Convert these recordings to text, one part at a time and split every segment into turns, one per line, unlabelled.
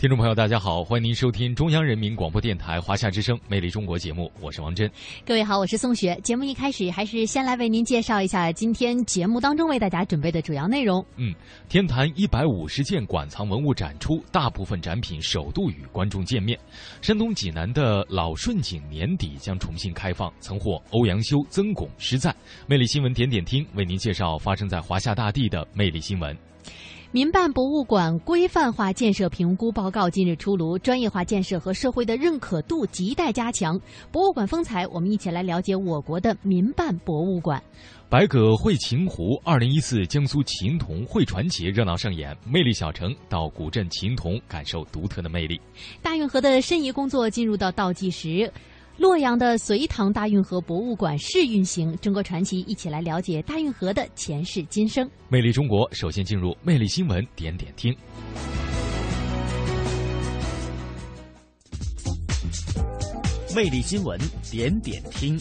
听众朋友，大家好，欢迎您收听中央人民广播电台华夏之声《魅力中国》节目，我是王珍。
各位好，我是宋雪。节目一开始，还是先来为您介绍一下今天节目当中为大家准备的主要内容。
嗯，天坛一百五十件馆藏文物展出，大部分展品首度与观众见面。山东济南的老顺景年底将重新开放，曾获欧阳修、曾巩诗赞。魅力新闻点点听为您介绍发生在华夏大地的魅力新闻。
民办博物馆规范化建设评估报告近日出炉，专业化建设和社会的认可度亟待加强。博物馆风采，我们一起来了解我国的民办博物馆。
百葛汇琴湖二零一四江苏琴童汇传奇热闹上演，魅力小城到古镇琴童感受独特的魅力。
大运河的申遗工作进入到倒计时。洛阳的隋唐大运河博物馆试运行，中国传奇一起来了解大运河的前世今生。
魅力中国，首先进入魅力新闻点点听。
魅力新闻点点听。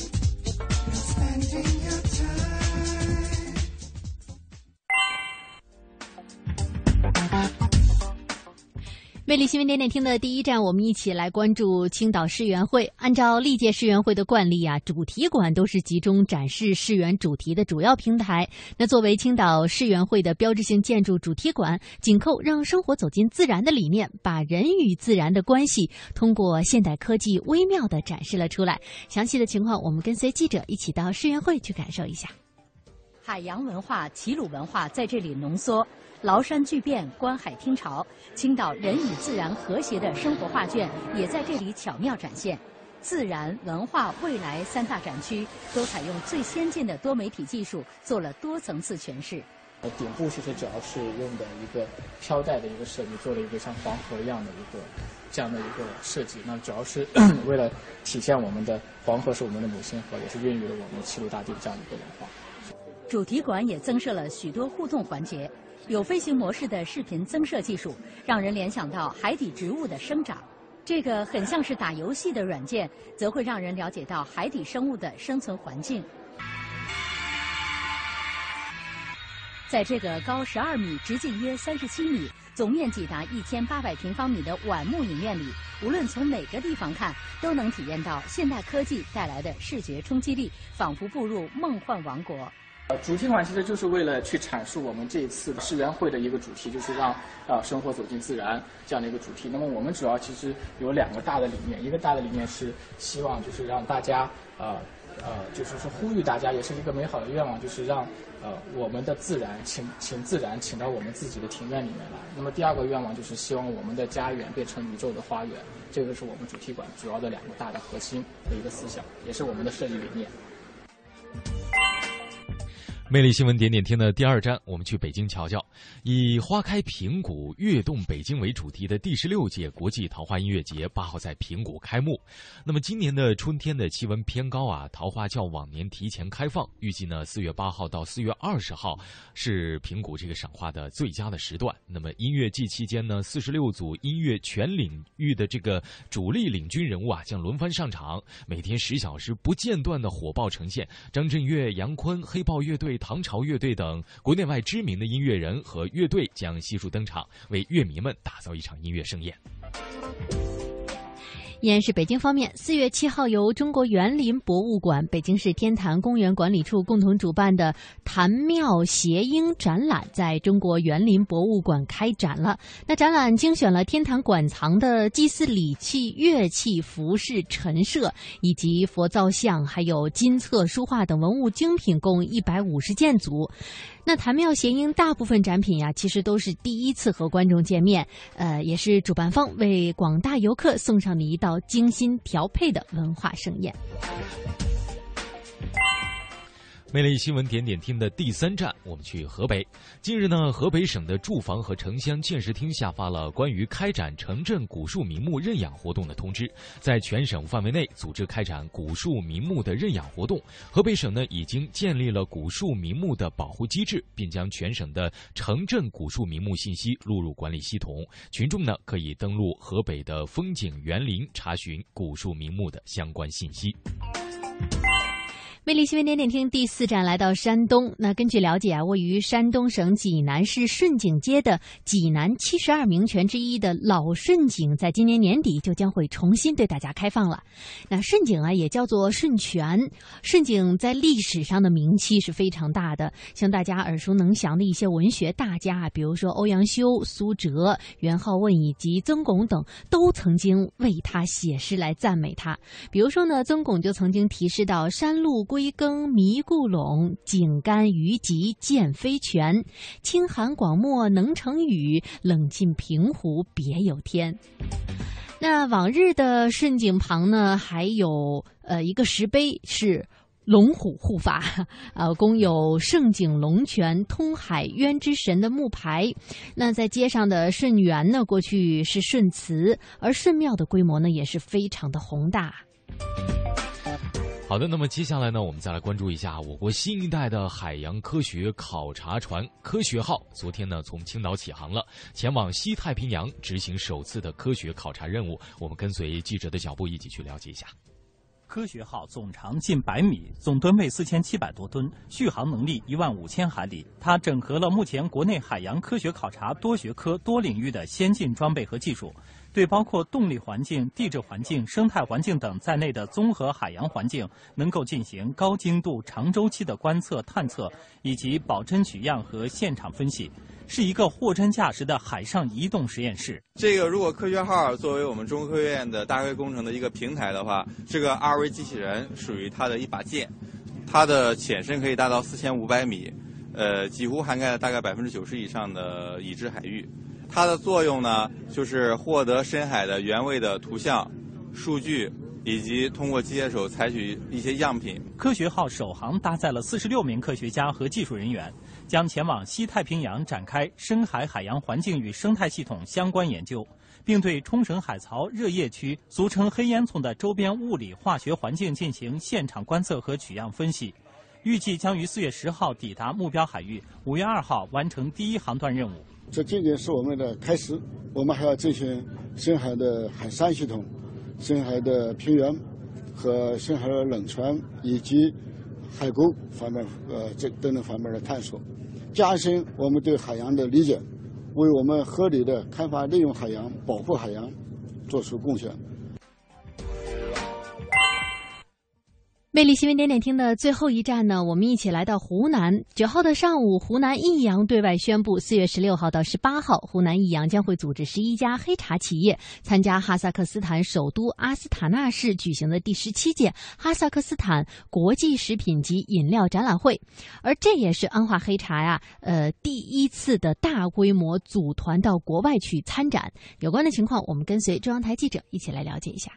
魅力新闻点点听的第一站，我们一起来关注青岛世园会。按照历届世园会的惯例啊，主题馆都是集中展示世园主题的主要平台。那作为青岛世园会的标志性建筑主题馆，紧扣让生活走进自然的理念，把人与自然的关系通过现代科技微妙的展示了出来。详细的情况，我们跟随记者一起到世园会去感受一下。
海洋文化、齐鲁文化在这里浓缩，崂山巨变、观海听潮，青岛人与自然和谐的生活画卷也在这里巧妙展现。自然、文化、未来三大展区都采用最先进的多媒体技术，做了多层次诠释。
呃，顶部其实主要是用的一个飘带的一个设计，做了一个像黄河一样的一个这样的一个设计。那主要是 为了体现我们的黄河是我们的母亲河，也是孕育了我们齐鲁大地的这样一个文化。
主题馆也增设了许多互动环节，有飞行模式的视频增设技术，让人联想到海底植物的生长。这个很像是打游戏的软件，则会让人了解到海底生物的生存环境。在这个高十二米、直径约三十七米、总面积达一千八百平方米的晚幕影院里，无论从哪个地方看，都能体验到现代科技带来的视觉冲击力，仿佛步入梦幻王国。
呃，主题馆其实就是为了去阐述我们这一次世园会的一个主题，就是让呃生活走进自然这样的一个主题。那么我们主要其实有两个大的理念，一个大的理念是希望就是让大家呃呃就是说呼吁大家，也是一个美好的愿望，就是让呃我们的自然请请自然请到我们自己的庭院里面来。那么第二个愿望就是希望我们的家园变成宇宙的花园，这个是我们主题馆主要的两个大的核心的一个思想，也是我们的设计理念。
魅力新闻点点听的第二站，我们去北京瞧瞧。以“花开平谷，跃动北京”为主题的第十六届国际桃花音乐节八号在平谷开幕。那么今年的春天的气温偏高啊，桃花较往年提前开放。预计呢，四月八号到四月二十号是平谷这个赏花的最佳的时段。那么音乐季期间呢，四十六组音乐全领域的这个主力领军人物啊，将轮番上场，每天十小时不间断的火爆呈现。张震岳、杨坤、黑豹乐队。唐朝乐队等国内外知名的音乐人和乐队将悉数登场，为乐迷们打造一场音乐盛宴。
依然是北京方面，四月七号由中国园林博物馆、北京市天坛公园管理处共同主办的“坛庙谐音”展览在中国园林博物馆开展了。那展览精选了天坛馆藏的祭祀礼器、乐器、服饰、陈设以及佛造像，还有金册、书画等文物精品，共一百五十件组。那谭妙谐音大部分展品呀，其实都是第一次和观众见面，呃，也是主办方为广大游客送上的一道精心调配的文化盛宴。
魅力新闻点点听的第三站，我们去河北。近日呢，河北省的住房和城乡建设厅下发了关于开展城镇古树名木认养活动的通知，在全省范围内组织开展古树名木的认养活动。河北省呢，已经建立了古树名木的保护机制，并将全省的城镇古树名木信息录入管理系统。群众呢，可以登录河北的风景园林查询古树名木的相关信息。
魅力新闻点点听第四站来到山东。那根据了。解啊，位于山东省济南市顺景街的济南七十二名泉之一的老顺景，在今年年底就将会重新对大家开放了。那顺景啊，也叫做顺泉。顺景在历史上的名气是非常大的，像大家耳熟能详的一些文学大家，比如说欧阳修、苏辙、元好问以及曾巩等，都曾经为他写诗来赞美他。比如说呢，曾巩就曾经提示到“山路归”。归耕迷故垄，井干鱼集见飞泉。清寒广漠能成雨，冷尽平湖别有天。那往日的顺景旁呢，还有呃一个石碑是龙虎护法，呃，供有圣景龙泉通海渊之神的木牌。那在街上的顺园呢，过去是顺祠，而顺庙的规模呢，也是非常的宏大。
好的，那么接下来呢，我们再来关注一下我国新一代的海洋科学考察船“科学号”。昨天呢，从青岛起航了，前往西太平洋执行首次的科学考察任务。我们跟随记者的脚步，一起去了解一下。
科学号总长近百米，总吨位四千七百多吨，续航能力一万五千海里。它整合了目前国内海洋科学考察多学科、多领域的先进装备和技术。对包括动力环境、地质环境、生态环境等在内的综合海洋环境，能够进行高精度、长周期的观测、探测，以及保真取样和现场分析，是一个货真价实的海上移动实验室。
这个如果科学号作为我们中科院的大科学工程的一个平台的话，这个二维机器人属于它的一把剑，它的潜深可以达到四千五百米，呃，几乎涵盖了大概百分之九十以上的已知海域。它的作用呢，就是获得深海的原位的图像、数据，以及通过机械手采取一些样品。
科学号首航搭载了四十六名科学家和技术人员，将前往西太平洋展开深海海洋环境与生态系统相关研究，并对冲绳海槽热液区（俗称黑烟囱）的周边物理化学环境进行现场观测和取样分析。预计将于四月十号抵达目标海域，五月二号完成第一航段任务。
这仅仅是我们的开始，我们还要进行深海的海山系统、深海的平原和深海的冷泉以及海沟方面呃这等等方面的探索，加深我们对海洋的理解，为我们合理的开发利用海洋、保护海洋做出贡献。
魅力新闻点点听的最后一站呢，我们一起来到湖南。九号的上午，湖南益阳对外宣布，四月十六号到十八号，湖南益阳将会组织十一家黑茶企业参加哈萨克斯坦首都阿斯塔纳市举行的第十七届哈萨克斯坦国际食品及饮料展览会，而这也是安化黑茶呀，呃，第一次的大规模组团到国外去参展。有关的情况，我们跟随中央台记者一起来了解一下。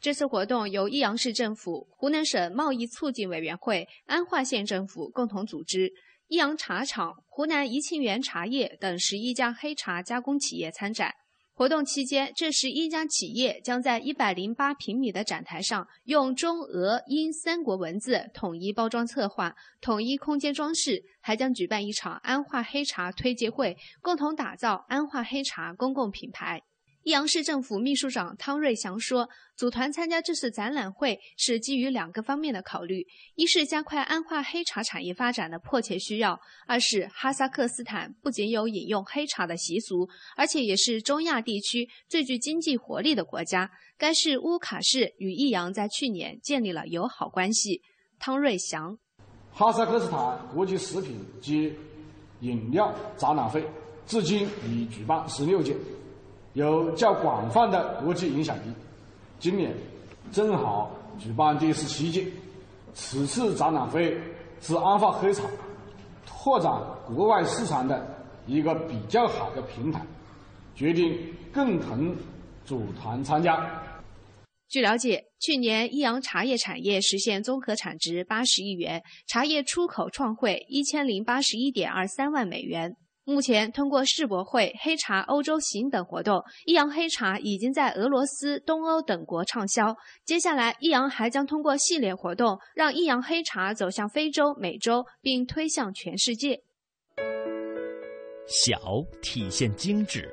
这次活动由益阳市政府、湖南省贸易促进委员会、安化县政府共同组织，益阳茶厂、湖南怡庆园茶叶等十一家黑茶加工企业参展。活动期间，这十一家企业将在一百零八平米的展台上，用中俄英三国文字统一包装策划、统一空间装饰，还将举办一场安化黑茶推介会，共同打造安化黑茶公共品牌。益阳市政府秘书长汤瑞祥说：“组团参加这次展览会是基于两个方面的考虑：一是加快安化黑茶产业发展的迫切需要；二是哈萨克斯坦不仅有饮用黑茶的习俗，而且也是中亚地区最具经济活力的国家。该市乌卡市与益阳在去年建立了友好关系。”汤瑞祥：“
哈萨克斯坦国际食品及饮料展览会至今已举办十六届。”有较广泛的国际影响力，今年正好举办第十七届。此次展览会是安化黑茶拓展国外市场的一个比较好的平台，决定共同组团参加。
据了解，去年益阳茶叶产业实现综合产值八十亿元，茶叶出口创汇一千零八十一点二三万美元。目前，通过世博会、黑茶欧洲行等活动，益阳黑茶已经在俄罗斯、东欧等国畅销。接下来，益阳还将通过系列活动，让益阳黑茶走向非洲、美洲，并推向全世界。
小体现精致，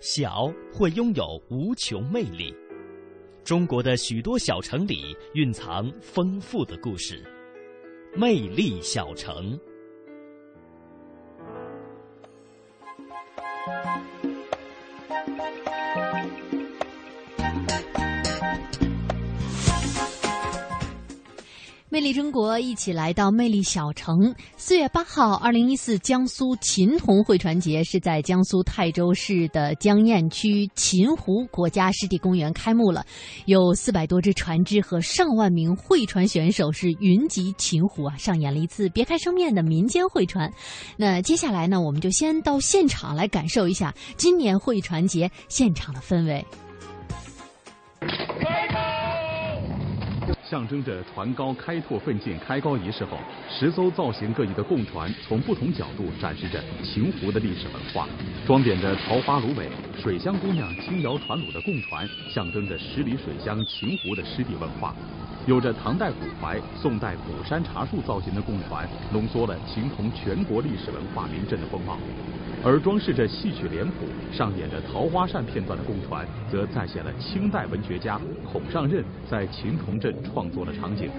小会拥有无穷魅力。中国的许多小城里蕴藏丰富的故事，魅力小城。
魅力中国，一起来到魅力小城。四月八号，二零一四江苏秦童汇船节是在江苏泰州市的江堰区秦湖国家湿地公园开幕了。有四百多只船只和上万名会船选手是云集秦湖啊，上演了一次别开生面的民间会船。那接下来呢，我们就先到现场来感受一下今年会船节现场的氛围。
象征着船高开拓奋进开高仪式后，十艘造型各异的贡船从不同角度展示着秦湖的历史文化。装点着桃花芦苇、水乡姑娘轻摇船橹的贡船，象征着十里水乡秦湖的湿地文化。有着唐代古槐、宋代古山茶树造型的贡船，浓缩了秦同全国历史文化名镇的风貌。而装饰着戏曲脸谱、上演着桃花扇片段的贡船，则再现了清代文学家孔尚任在秦同镇创作的场景。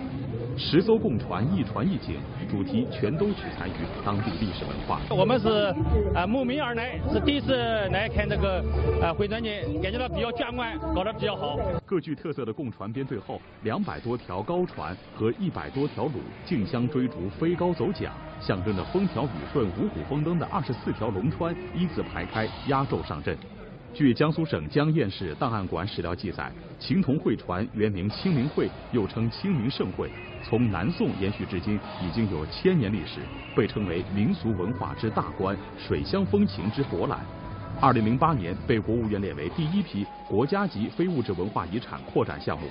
十艘共船，一船一景，主题全都取材于当地历史文化。
我们是啊慕名而来，是第一次来看这个啊汇船节，感觉到比较壮观，搞得比较好。
各具特色的共船编队后，两百多条高船和一百多条橹竞相追逐，飞高走桨，象征着风调雨顺、五谷丰登的二十四条龙川一字排开，压轴上阵。据江苏省江堰市档案馆史料记载，秦同会船原名清明会，又称清明盛会，从南宋延续至今，已经有千年历史，被称为民俗文化之大观，水乡风情之博览。二零零八年被国务院列为第一批国家级非物质文化遗产扩展项目。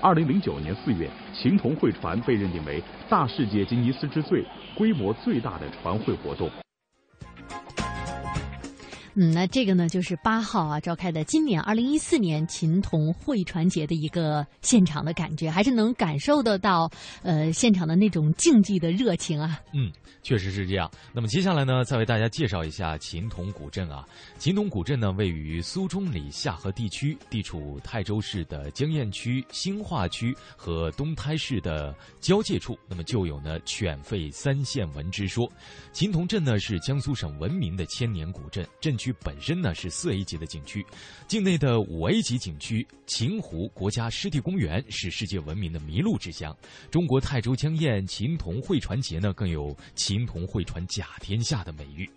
二零零九年四月，秦同会船被认定为大世界吉尼斯之最，规模最大的船会活动。
嗯，那这个呢，就是八号啊召开的今年二零一四年秦童会船节的一个现场的感觉，还是能感受得到，呃，现场的那种竞技的热情啊。
嗯，确实是这样。那么接下来呢，再为大家介绍一下秦童古镇啊。秦童古镇呢，位于苏中里下河地区，地处泰州市的江堰区、兴化区和东台市的交界处。那么就有呢“犬吠三县闻”之说。秦童镇呢，是江苏省闻名的千年古镇，镇区。本身呢是四 A 级的景区，境内的五 A 级景区秦湖国家湿地公园是世界闻名的麋鹿之乡。中国泰州江堰秦童汇传节呢更有“秦童汇传甲天下”的美誉。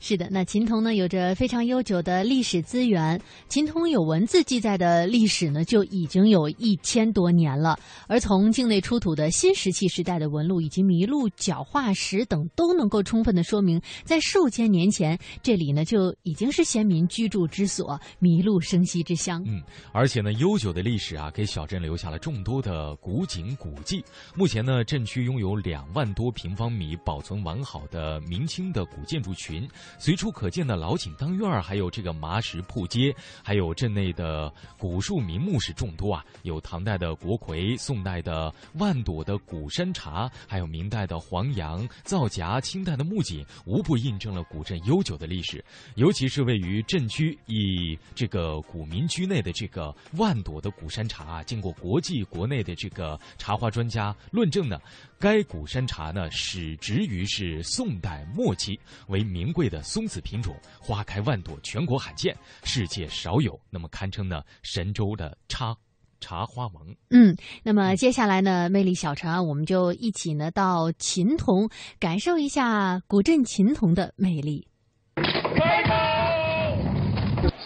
是的，那秦童呢有着非常悠久的历史资源，秦童有文字记载的历史呢就已经有一千多年了。而从境内出土的新石器时代的纹路以及麋鹿角化石等，都能够充分的说明，在数千年前这里呢就已。已经是先民居住之所，麋鹿生息之乡。
嗯，而且呢，悠久的历史啊，给小镇留下了众多的古井古迹。目前呢，镇区拥有两万多平方米保存完好的明清的古建筑群，随处可见的老井当院儿还有这个麻石铺街，还有镇内的古树名木是众多啊，有唐代的国魁，宋代的万朵的古山茶，还有明代的黄杨皂荚，清代的木槿，无不印证了古镇悠久的历史，尤其其。是位于镇区以这个古民居内的这个万朵的古山茶啊，经过国际国内的这个茶花专家论证呢，该古山茶呢始植于是宋代末期，为名贵的松子品种，花开万朵，全国罕见，世界少有，那么堪称呢神州的茶茶花王。
嗯，那么接下来呢，魅力小城啊，我们就一起呢到秦童，感受一下古镇秦童的魅力。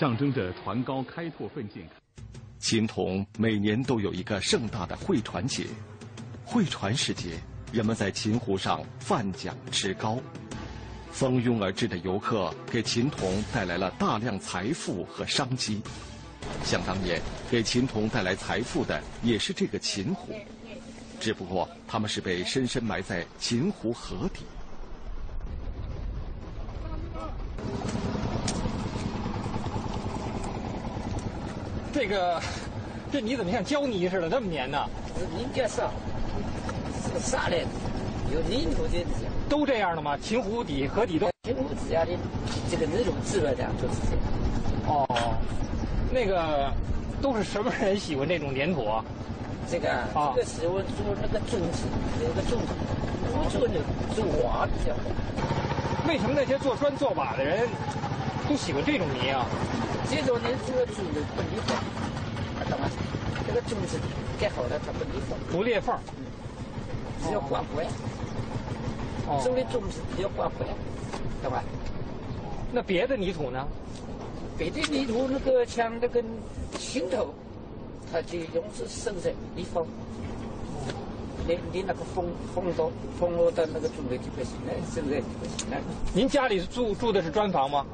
象征着船高开拓奋进。
秦童每年都有一个盛大的会船节，会船时节，人们在秦湖上泛桨吃糕，蜂拥而至的游客给秦童带来了大量财富和商机。想当年，给秦童带来财富的也是这个秦湖，只不过他们是被深深埋在秦湖河底。
这个，这泥怎么像胶泥似的，这么粘呢？
应该是，是啥来的？有泥土的，
都这样的吗？秦湖底、河底都。
秦湖底下的这个那种质量的都是这样。
哦，那个都是什么人喜欢这种粘土啊？
这个啊，这个喜欢做那个种子，那个种子，不做的做瓦比较好。
为什么那些做砖做瓦的人都喜欢这种泥啊？
这种泥做的不裂缝，懂吗？这个种子盖好了，它不裂缝。
不裂缝。
只要挂回。哦。种的种子只要挂回。懂吧？
那别的泥土呢？
别的泥土那个像那个青头，它就用是生在地方。你你那个风风到风落到那个种的就不行了，收在就不行了。
您家里住住的是砖房吗？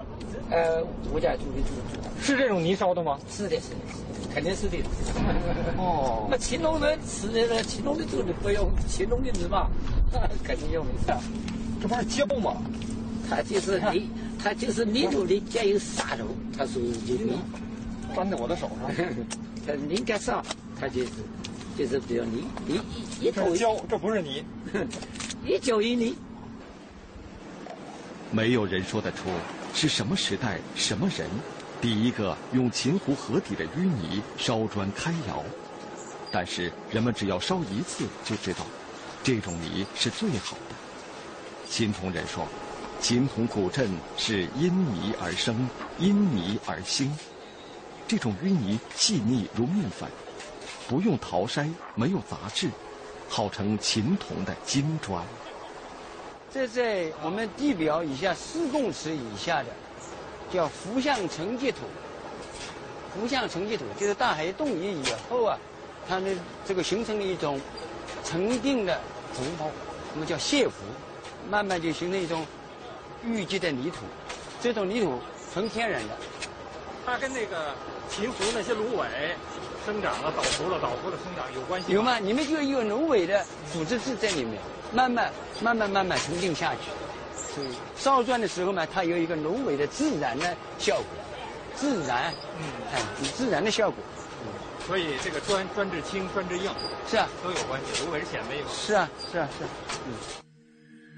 呃，我家住的就是
住是这种泥烧的吗？
是的，是的，肯定是的。哦。那乾隆人吃的那乾隆的做的不用乾隆的泥嘛，肯定用的。
这不是胶吗？
它就是 泥，它就是泥土里加有沙土，它属于泥。
粘在我的手上。
它拧干上，它就是就是比较泥泥一一
头胶，这不是泥，
一胶一泥。
没有人说得出是什么时代、什么人第一个用秦湖河底的淤泥烧砖开窑，但是人们只要烧一次就知道，这种泥是最好的。秦同人说。秦同古镇是因泥而生，因泥而兴。这种淤泥细腻如面粉，不用淘筛，没有杂质，号称秦铜的金砖。
这在我们地表以下四公尺以下的，叫浮相沉积土。浮相沉积土就是大海冻结以后啊，它的这个形成了一种沉淀的浮泡，我们叫蟹湖，慢慢就形成一种。淤积的泥土，这种泥土纯天然的，
它跟那个秦湖那些芦苇生长了、倒伏了、倒伏的生长有关系
有吗？你们就有芦苇的腐殖质在里面，慢慢、慢慢、慢慢沉淀下去。所以烧砖的时候嘛，它有一个芦苇的自然的效果，自然，嗯，哎，自然的效果。
所以这个砖砖质轻、砖质硬，
是啊，
都有关系。芦苇是显微嘛？
是啊，是啊，是啊，嗯。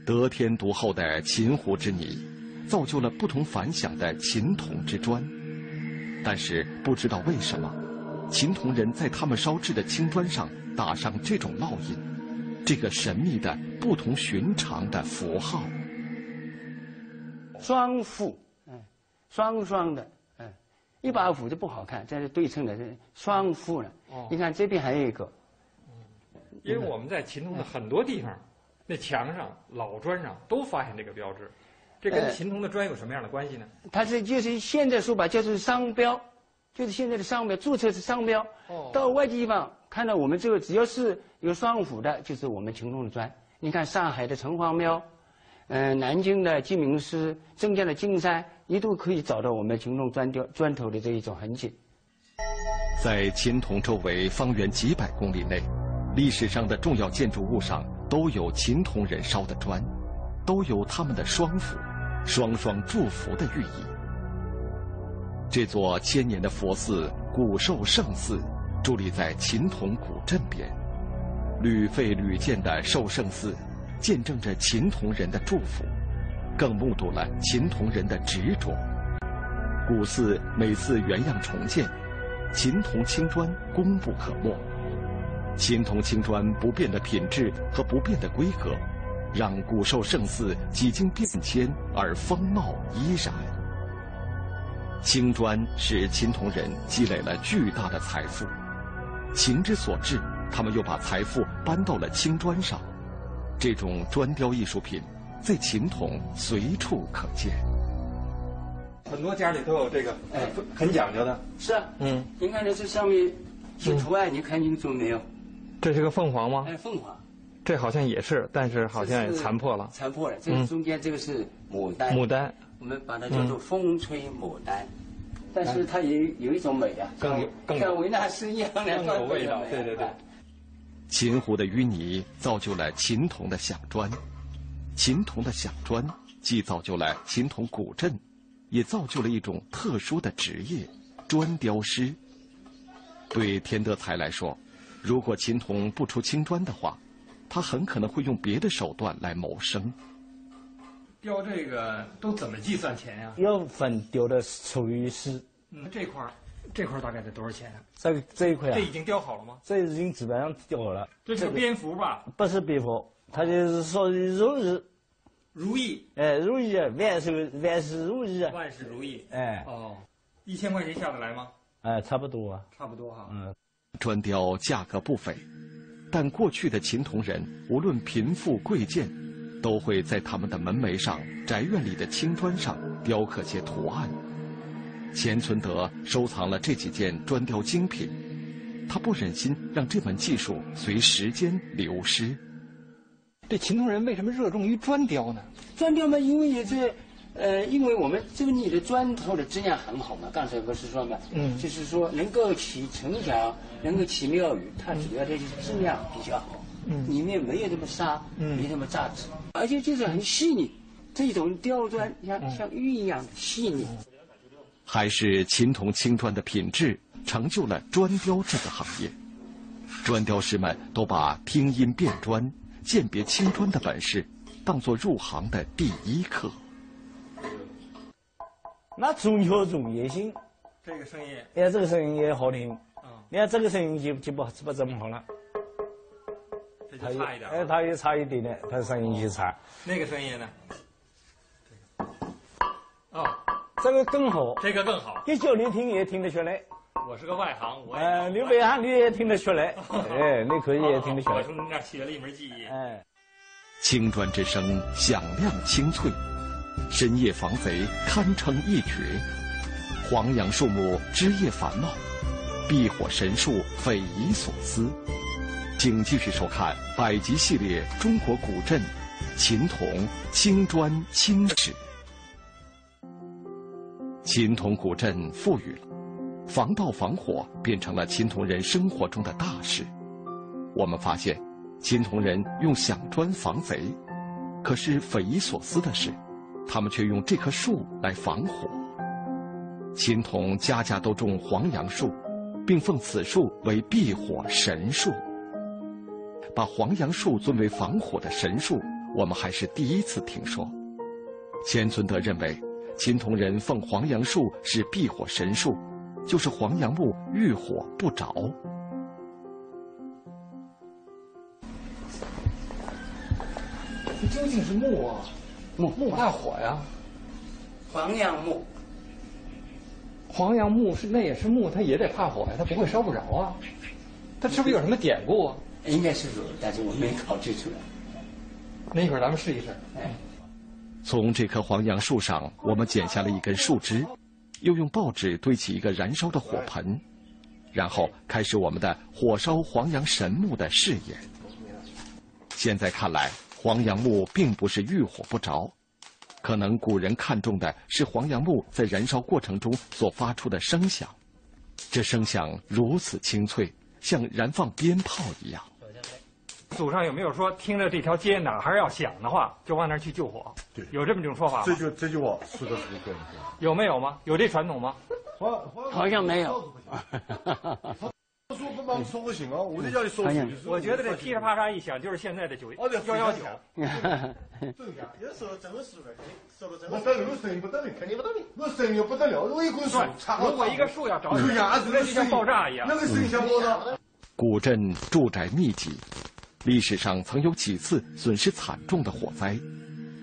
得天独厚的秦湖之泥，造就了不同凡响的秦铜之砖。但是不知道为什么，秦铜人在他们烧制的青砖上打上这种烙印，这个神秘的、不同寻常的符号。
双幅，嗯，双双的，嗯，一把斧就不好看，这是对称的，是双幅了。哦，你看这边还有一个。
因为我们在秦铜的很多地方。那墙上、老砖上都发现这个标志，这跟秦铜的砖有什么样的关系呢？
它是就是现在说吧，就是商标，就是现在的商标，注册是商标。哦。到外地地方看到我们这个，只要是有双斧的，就是我们秦铜的砖。你看上海的城隍庙，嗯，南京的鸡鸣寺，镇江的金山，一度可以找到我们秦铜砖雕砖头的这一种痕迹。
在秦铜周围方圆几百公里内。历史上的重要建筑物上都有秦铜人烧的砖，都有他们的双斧，双双祝福的寓意。这座千年的佛寺古寿圣寺，伫立在秦铜古镇边，屡废屡建的寿圣寺，见证着秦铜人的祝福，更目睹了秦铜人的执着。古寺每次原样重建，秦铜青砖功不可没。青铜青砖不变的品质和不变的规格，让古寿圣寺几经变迁而风貌依然。青砖使秦铜人积累了巨大的财富，情之所至，他们又把财富搬到了青砖上。这种砖雕艺术品，在秦铜随处可见。
很多家里都有这个，哎，很讲究的。
是啊，嗯，您看这这上面写图案，你看清楚没有？
这是个凤凰吗？
哎，凤凰，
这好像也是，但是好像也残破了。
残破了，这中间这个是牡丹。
牡丹，
我们把它叫做风吹牡丹。但是它也有一种美啊，
更有更
像维纳斯一样的，
更有味道。对对对。
秦湖的淤泥造就了秦铜的响砖，秦铜的响砖既造就了秦铜古镇，也造就了一种特殊的职业——砖雕师。对田德才来说，如果秦铜不出青砖的话，他很可能会用别的手段来谋生。
雕这个都怎么计算钱呀？
要分雕的属于是。
嗯，这块儿，这块儿大概得多少钱啊？
这这一块啊？
这已经雕好了吗？
这已经基本上雕好了。
这是蝙蝠吧？
不是蝙蝠，它就是说如意。
如意。
哎，如意，万事万事如意。
万事如意。
哎。
哦，一千块钱下得来吗？
哎，差不多啊。
差不多哈。
嗯。
砖雕价格不菲，但过去的秦铜人无论贫富贵贱，都会在他们的门楣上、宅院里的青砖上雕刻些图案。钱存德收藏了这几件砖雕精品，他不忍心让这门技术随时间流失。
这秦铜人为什么热衷于砖雕呢？
砖雕嘛，因为也是。呃，因为我们这个里的砖头的质量很好嘛，刚才不是说嘛，嗯，就是说能够起城墙，能够起庙宇，它主要的就是质量比较好，嗯，里面没有那么沙，嗯，没那么扎质，而且就是很细腻，这种雕砖像像玉一样的细腻。
还是秦铜青砖的品质成就了砖雕这个行业，砖雕师们都把听音辨砖、鉴别青砖的本事当做入行的第一课。
那中小中也行，
这个声音，
哎，这个声音也好听。嗯，你看这个声音就就不不怎么好了。
这就差一点。
哎，它也差一点点，它声音就差。
那个声音呢？哦，
这个更好。
这个更好。
一叫你听也听得出来。
我是个外行，我。
哎，你外行你也听得出来。哎，你可以也听得出来。
我从你那学了一门技艺。
哎，
青砖之声响亮清脆。深夜防贼堪称一绝，黄杨树木枝叶繁茂，避火神树匪夷所思。请继续收看百集系列《中国古镇秦铜青砖青史》。秦铜古镇富裕了，防盗防火变成了秦铜人生活中的大事。我们发现，秦铜人用响砖防贼，可是匪夷所思的是。他们却用这棵树来防火。秦铜家家都种黄杨树，并奉此树为避火神树。把黄杨树尊为防火的神树，我们还是第一次听说。钱存德认为，秦铜人奉黄杨树是避火神树，就是黄杨木遇火不着。
这究竟是木啊？木木怕火呀，
黄杨木，
黄杨木是那也是木，它也得怕火呀，它不会烧不着啊。它是不是有什么典故啊？
应该是有，但是我没考据出来。
那一会儿咱们试一试。哎，
从这棵黄杨树上，我们剪下了一根树枝，又用报纸堆起一个燃烧的火盆，然后开始我们的火烧黄杨神木的试验。现在看来。黄杨木并不是遇火不着，可能古人看重的是黄杨木在燃烧过程中所发出的声响，这声响如此清脆，像燃放鞭炮一样。
祖上有没有说听着这条街哪还要响的话，就往那儿去救火？
对，
有这么一种说法吗？
这就这句话说的是对的。
有没有吗？有这传统吗？
好像没有。
说不忙说不行啊！我。
我觉得这噼里啪啦一响，就是现在的九幺幺九。
有时候真的是的，说的真的。我这个声音不得了，肯定不得了。我声音不得了，我一棵树，
如果一个树要着火，那就像爆炸一样。
那个声音像爆炸？
古镇住宅密集，历史上曾有几次损失惨重的火灾，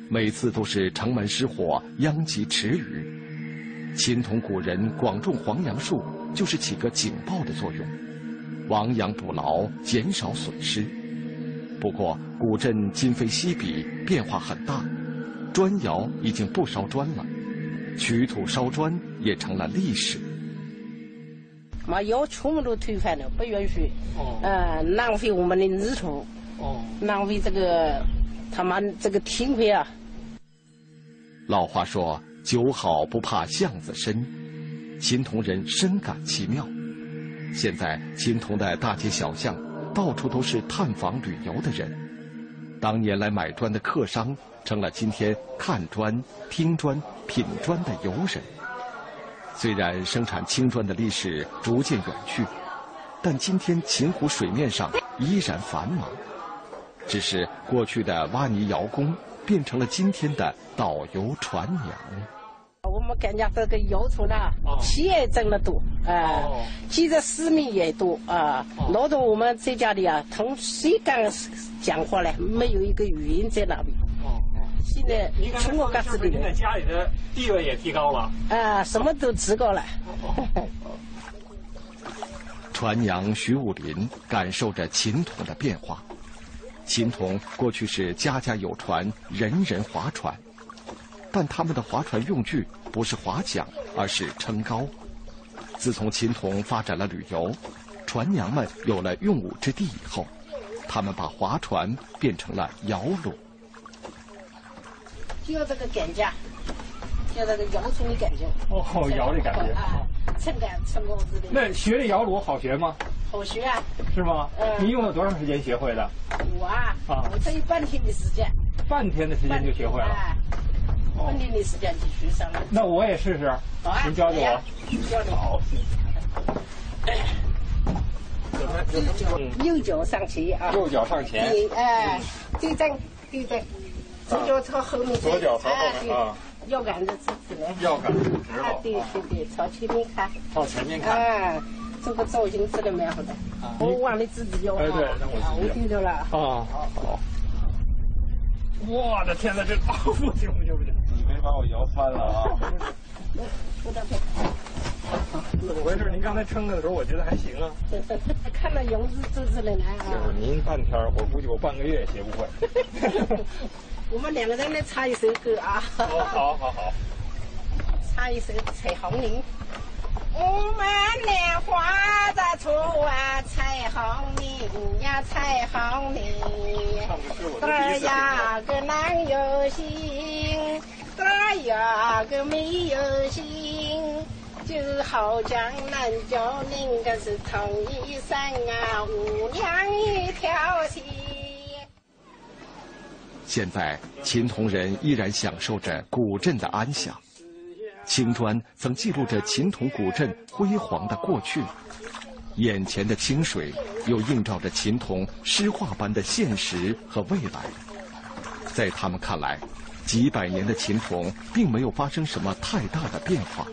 每次都是城门失火，殃及池鱼。秦同古人广种黄杨树，就是起个警报的作用。亡羊补牢，减少损失。不过，古镇今非昔比，变化很大。砖窑已经不烧砖了，取土烧砖也成了历史。
把窑全部都推翻了，不允许。哦。呃，浪费我们的泥土。哦。浪费这个他妈这个天亏啊！
老话说：“酒好不怕巷子深。”秦同人深感其妙。现在秦同的大街小巷，到处都是探访旅游的人。当年来买砖的客商，成了今天看砖、听砖、品砖的游人。虽然生产青砖的历史逐渐远去，但今天秦湖水面上依然繁忙。只是过去的挖泥窑工，变成了今天的导游船娘。
我们感觉这个窑厂呢，企业挣得多，啊，记者市民也多啊。劳动我们在家里啊，同谁敢讲话呢？没有一个语音在那边。现在从我
干这边，现在家里的地位也提高了。
啊，什么都提高了。
船娘徐武林感受着秦统的变化。秦童过去是家家有船，人人划船，但他们的划船用具不是划桨，而是撑篙。自从秦童发展了旅游，船娘们有了用武之地以后，他们把划船变成了摇橹。
就要这个感觉，就这个摇橹的感觉。
哦，摇的感觉。
啊，撑杆撑篙子的。
那学这摇橹好学吗？
好学啊。
是吗？嗯。你用了多长时间学会的？
我啊，啊我才有半天的时间，
半天的时间就学会了，
半天的时间就学上了。
那我也试试啊，您教教我。
教你。好。右脚上前啊。
右脚上前。
哎，对正对正，左脚朝后面。
左脚朝后面啊。
腰杆子直直的。
腰杆子直了。
对对对，朝前面看。
朝前面看。哎。
这个造型做的蛮好的，我忘了自己要啊，
我
听到了
啊，好，我的天哪，这不行不行不行，
你没把我摇翻了啊！
怎么回事？您刚才撑着的时候，我觉得还行啊。
看到油脂滋滋的来啊。
就是您半天，我估计我半个月也学不会。
我们两个人来唱一首歌啊。
好好好。
唱一首《彩虹铃》。我们莲花在出啊，彩虹铃呀，彩虹铃。儿呀个男有心，儿呀个没有心，就好像男叫女个是同一生啊，五娘一条心。
现在秦同人依然享受着古镇的安详。青砖曾记录着秦同古镇辉煌的过去，眼前的清水又映照着秦同诗画般的现实和未来。在他们看来，几百年的秦同并没有发生什么太大的变化，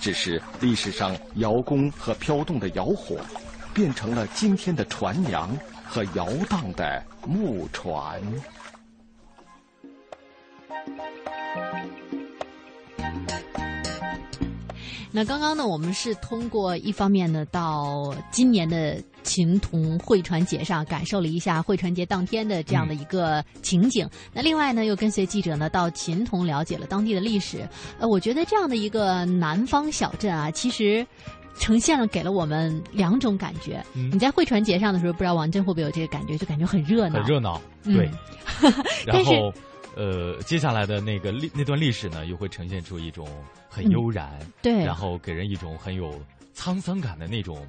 只是历史上窑工和飘动的窑火，变成了今天的船娘和摇荡的木船。
那刚刚呢，我们是通过一方面呢，到今年的秦铜会船节上感受了一下会船节当天的这样的一个情景。那另外呢，又跟随记者呢到秦铜了解了当地的历史。呃，我觉得这样的一个南方小镇啊，其实呈现了给了我们两种感觉。你在会船节上的时候，不知道王震会不会有这个感觉？就感觉很热闹，
很热闹。对，然后。呃，接下来的那个历那段历史呢，又会呈现出一种很悠然，
对，
然后给人一种很有沧桑感的那种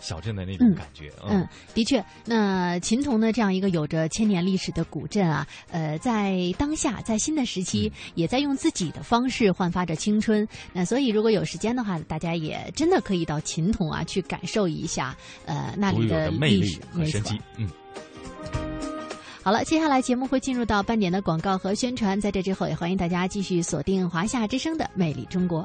小镇的那种感觉。
嗯，的确，那秦童呢这样一个有着千年历史的古镇啊，呃，在当下在新的时期，也在用自己的方式焕发着青春。那所以，如果有时间的话，大家也真的可以到秦童啊去感受一下，呃，那里
的
魅力
和生机。嗯。
好了，接下来节目会进入到半点的广告和宣传，在这之后也欢迎大家继续锁定华夏之声的《魅力中国》。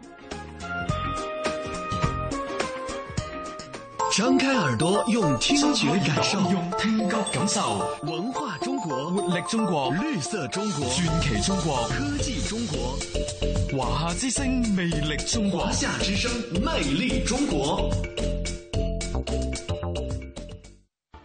张开耳朵，用听觉感受，用听觉感受文化中国，活力中国，绿色中国，传奇中国，科技中国。华夏之声，魅力中国。华夏之声，魅力中国。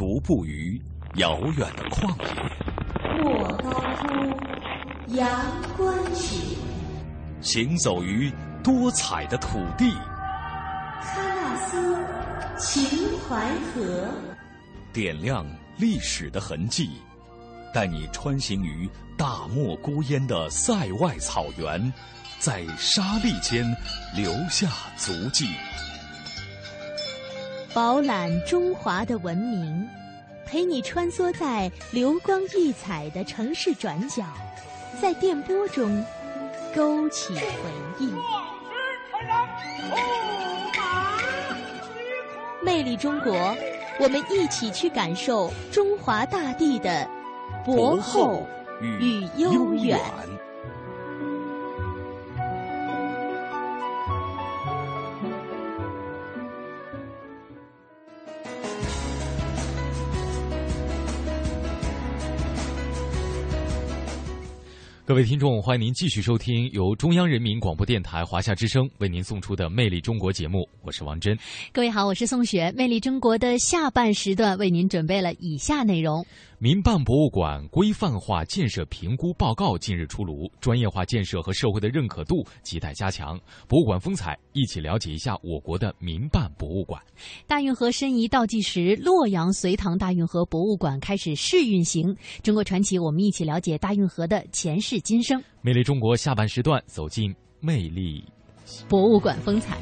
独步于遥远的旷
野，莫高窟阳关曲；
行走于多彩的土地，
喀纳斯秦淮河，
点亮历史的痕迹，带你穿行于大漠孤烟的塞外草原。在沙砾间留下足迹，
饱览中华的文明，陪你穿梭在流光溢彩的城市转角，在电波中勾起回忆。魅力中国，我们一起去感受中华大地的博厚与悠远。
各位听众，欢迎您继续收听由中央人民广播电台华夏之声为您送出的《魅力中国》节目，我是王珍。
各位好，我是宋雪。《魅力中国》的下半时段为您准备了以下内容。
民办博物馆规范化建设评估报告近日出炉，专业化建设和社会的认可度亟待加强。博物馆风采，一起了解一下我国的民办博物馆。
大运河申遗倒计时，洛阳隋唐大运河博物馆开始试运行。中国传奇，我们一起了解大运河的前世今生。
魅力中国下半时段，走进魅力
博物馆风采。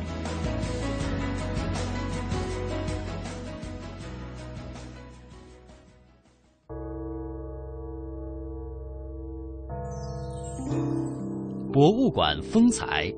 博物馆风采。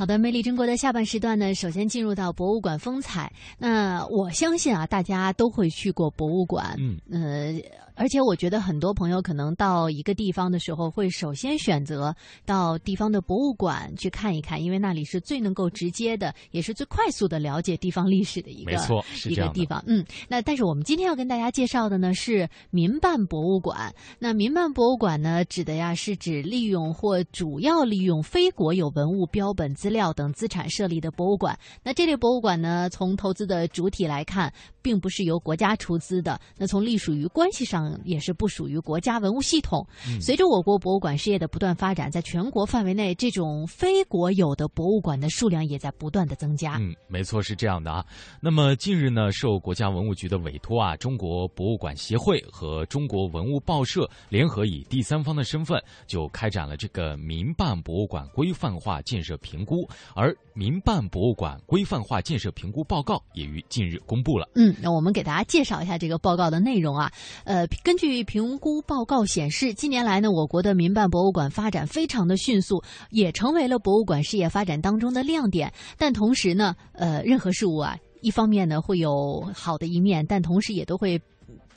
好的，魅力中国的下半时段呢，首先进入到博物馆风采。那我相信啊，大家都会去过博物馆，嗯，呃。而且我觉得很多朋友可能到一个地方的时候，会首先选择到地方的博物馆去看一看，因为那里是最能够直接的，也是最快速的了解地方历史的一个
没错
一个地方。嗯，那但是我们今天要跟大家介绍的呢是民办博物馆。那民办博物馆呢，指的呀是指利用或主要利用非国有文物、标本、资料等资产设立的博物馆。那这类博物馆呢，从投资的主体来看，并不是由国家出资的。那从隶属于关系上。也是不属于国家文物系统。随着我国博物馆事业的不断发展，在全国范围内，这种非国有的博物馆的数量也在不断的增加。
嗯，没错，是这样的啊。那么近日呢，受国家文物局的委托啊，中国博物馆协会和中国文物报社联合以第三方的身份，就开展了这个民办博物馆规范化建设评估，而民办博物馆规范化建设评估报告也于近日公布了。
嗯，那我们给大家介绍一下这个报告的内容啊，呃。根据评估报告显示，近年来呢，我国的民办博物馆发展非常的迅速，也成为了博物馆事业发展当中的亮点。但同时呢，呃，任何事物啊，一方面呢会有好的一面，但同时也都会。